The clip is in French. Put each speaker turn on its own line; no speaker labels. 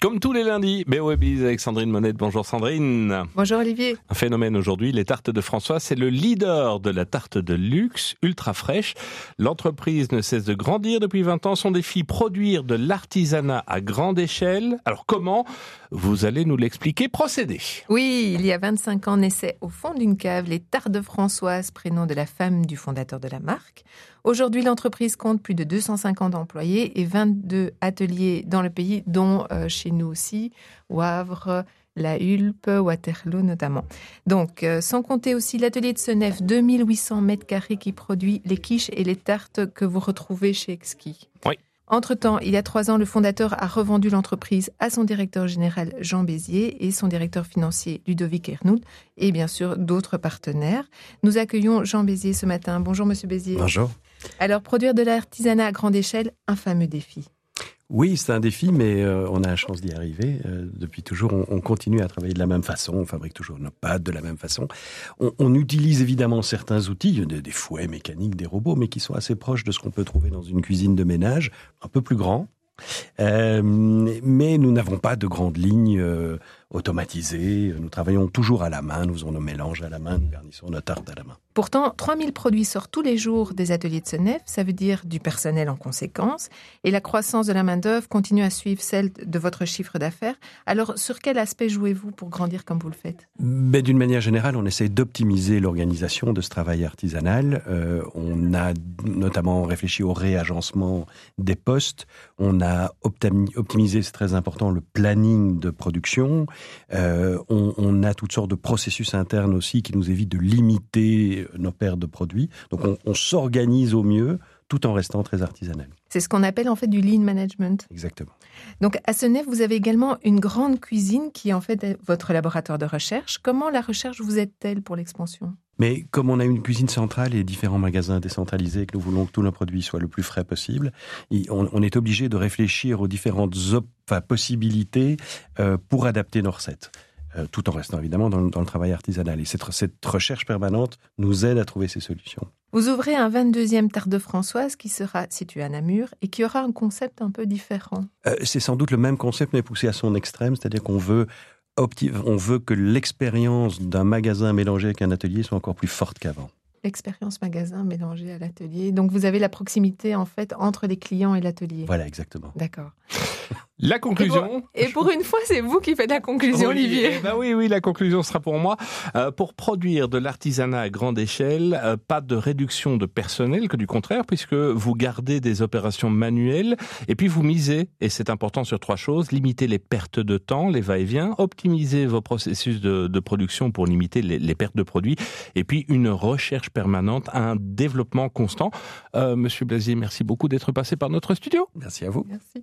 Comme tous les lundis, BOEBIZ avec Sandrine Monette. Bonjour Sandrine.
Bonjour Olivier.
Un phénomène aujourd'hui, les tartes de François, c'est le leader de la tarte de luxe, ultra fraîche. L'entreprise ne cesse de grandir depuis 20 ans. Son défi, produire de l'artisanat à grande échelle. Alors comment Vous allez nous l'expliquer? Procédez.
Oui, il y a 25 ans naissait au fond d'une cave les tartes de Françoise, prénom de la femme du fondateur de la marque. Aujourd'hui, l'entreprise compte plus de 250 employés et 22 ateliers dans le pays, dont euh, chez nous aussi, Wavre, La Hulpe, Waterloo notamment. Donc, euh, sans compter aussi l'atelier de Senef, 2800 mètres carrés qui produit les quiches et les tartes que vous retrouvez chez Exki.
Oui.
Entre-temps, il y a trois ans, le fondateur a revendu l'entreprise à son directeur général Jean Bézier et son directeur financier Ludovic Ernoud et bien sûr d'autres partenaires. Nous accueillons Jean Bézier ce matin. Bonjour Monsieur Bézier.
Bonjour.
Alors, produire de l'artisanat à grande échelle, un fameux défi.
Oui, c'est un défi, mais euh, on a la chance d'y arriver. Euh, depuis toujours, on, on, continue à travailler de la même façon, on fabrique toujours nos pâtes de la même façon. On, on utilise évidemment certains outils, des, des, fouets mécaniques, des robots, mais qui sont assez proches de ce qu'on peut trouver dans une cuisine de ménage, un peu plus grand. Euh, mais nous n'avons pas de grandes lignes automatisées. Nous travaillons toujours à la main, nous faisons nos mélanges à la main, nous garnissons nos tartes à la main.
Pourtant, 3000 produits sortent tous les jours des ateliers de Senef, ça veut dire du personnel en conséquence, et la croissance de la main-d'œuvre continue à suivre celle de votre chiffre d'affaires. Alors, sur quel aspect jouez-vous pour grandir comme vous le faites?
Ben, D'une manière générale, on essaie d'optimiser l'organisation de ce travail artisanal. Euh, on a notamment réfléchi au réagencement des postes. On a optimisé, c'est très important, le planning de production. Euh, on, on, a toutes sortes de processus internes aussi qui nous évitent de limiter nos pertes de produits. Donc on, on s'organise au mieux tout en restant très artisanal.
C'est ce qu'on appelle en fait du lean management.
Exactement.
Donc à Senef, vous avez également une grande cuisine qui est en fait votre laboratoire de recherche. Comment la recherche vous aide-t-elle pour l'expansion?
Mais comme on a une cuisine centrale et différents magasins décentralisés, que nous voulons que tous nos produits soient le plus frais possible, on, est obligé de réfléchir aux différentes enfin, possibilités euh, pour adapter nos recettes. Euh, tout en restant évidemment dans, le travail artisanal. Et cette, recherche permanente nous aide à trouver ces solutions.
Vous ouvrez un 22e Tarte de Françoise qui sera situé à Namur et qui aura un concept un peu différent.
Euh, c'est sans doute le même concept mais poussé à son extrême, c'est-à-dire qu'on veut on veut que l'expérience d'un magasin mélangé avec un atelier soit encore plus forte qu'avant.
L'expérience magasin mélangée à l'atelier. Donc vous avez la proximité en fait entre les clients et l'atelier.
Voilà, exactement.
D'accord.
La conclusion.
Et pour, et pour, une fois, c'est vous qui faites la conclusion,
oui,
Olivier.
Eh ben oui, oui, la conclusion sera pour moi. Euh, pour produire de l'artisanat à grande échelle, euh, pas de réduction de personnel, que du contraire, puisque vous gardez des opérations manuelles et puis vous misez, et c'est important sur trois choses, limiter les pertes de temps, les va-et-vient, optimiser vos processus de, de production pour limiter les, les, pertes de produits, et puis une recherche permanente, un développement constant. Euh, Monsieur Blasier, merci beaucoup d'être passé par notre studio.
Merci à vous.
Merci.